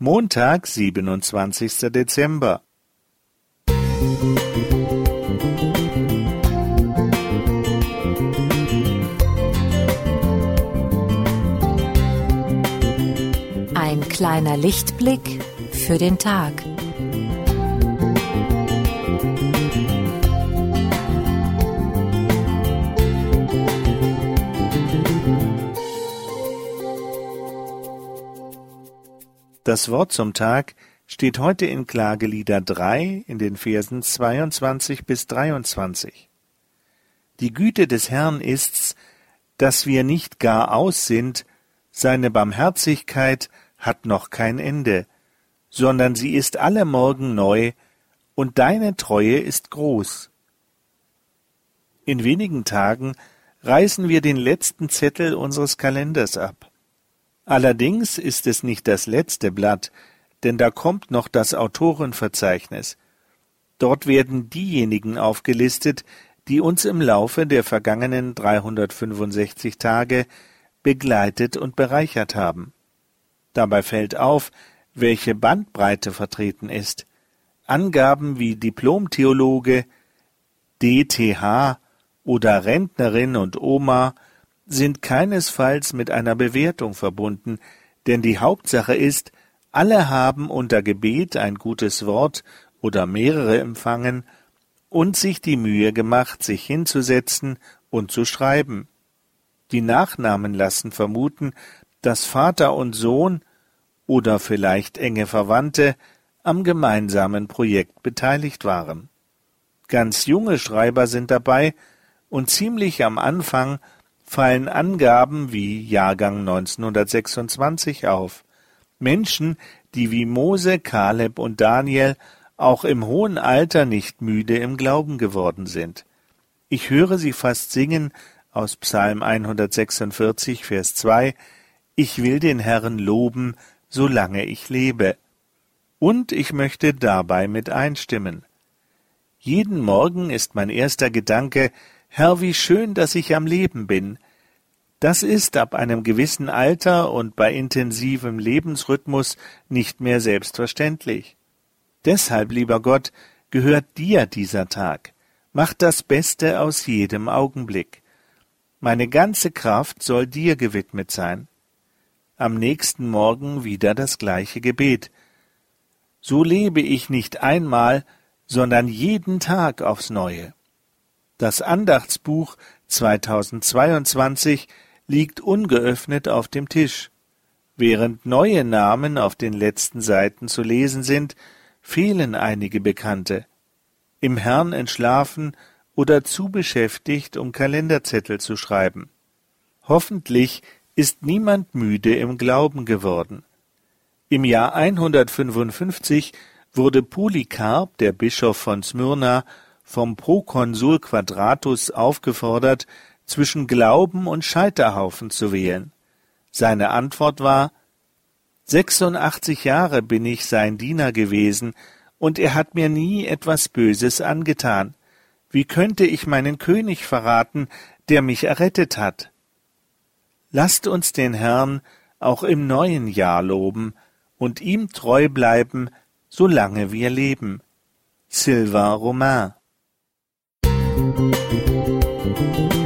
Montag, siebenundzwanzigster Dezember. Ein kleiner Lichtblick für den Tag. Das Wort zum Tag steht heute in Klagelieder 3 in den Versen 22 bis 23. Die Güte des Herrn ist's, dass wir nicht gar aus sind, seine Barmherzigkeit hat noch kein Ende, sondern sie ist alle Morgen neu, und deine Treue ist groß. In wenigen Tagen reißen wir den letzten Zettel unseres Kalenders ab. Allerdings ist es nicht das letzte Blatt, denn da kommt noch das Autorenverzeichnis. Dort werden diejenigen aufgelistet, die uns im Laufe der vergangenen 365 Tage begleitet und bereichert haben. Dabei fällt auf, welche Bandbreite vertreten ist. Angaben wie Diplomtheologe, DTH oder Rentnerin und Oma sind keinesfalls mit einer Bewertung verbunden, denn die Hauptsache ist, alle haben unter Gebet ein gutes Wort oder mehrere empfangen und sich die Mühe gemacht, sich hinzusetzen und zu schreiben. Die Nachnamen lassen vermuten, dass Vater und Sohn oder vielleicht enge Verwandte am gemeinsamen Projekt beteiligt waren. Ganz junge Schreiber sind dabei, und ziemlich am Anfang fallen Angaben wie Jahrgang 1926 auf. Menschen, die wie Mose, Kaleb und Daniel auch im hohen Alter nicht müde im Glauben geworden sind. Ich höre sie fast singen aus Psalm 146, Vers 2, Ich will den Herrn loben, solange ich lebe. Und ich möchte dabei mit einstimmen. Jeden Morgen ist mein erster Gedanke, Herr, wie schön, dass ich am Leben bin. Das ist ab einem gewissen Alter und bei intensivem Lebensrhythmus nicht mehr selbstverständlich. Deshalb, lieber Gott, gehört dir dieser Tag. Mach das Beste aus jedem Augenblick. Meine ganze Kraft soll dir gewidmet sein. Am nächsten Morgen wieder das gleiche Gebet. So lebe ich nicht einmal, sondern jeden Tag aufs Neue. Das Andachtsbuch 2022 liegt ungeöffnet auf dem Tisch. Während neue Namen auf den letzten Seiten zu lesen sind, fehlen einige Bekannte. Im Herrn entschlafen oder zu beschäftigt, um Kalenderzettel zu schreiben. Hoffentlich ist niemand müde im Glauben geworden. Im Jahr 155 wurde Polycarp, der Bischof von Smyrna, vom Prokonsul Quadratus aufgefordert, zwischen Glauben und Scheiterhaufen zu wählen. Seine Antwort war Sechsundachtzig Jahre bin ich sein Diener gewesen, und er hat mir nie etwas Böses angetan. Wie könnte ich meinen König verraten, der mich errettet hat? Lasst uns den Herrn auch im neuen Jahr loben und ihm treu bleiben, solange wir leben. Sylvain Romain Thank you.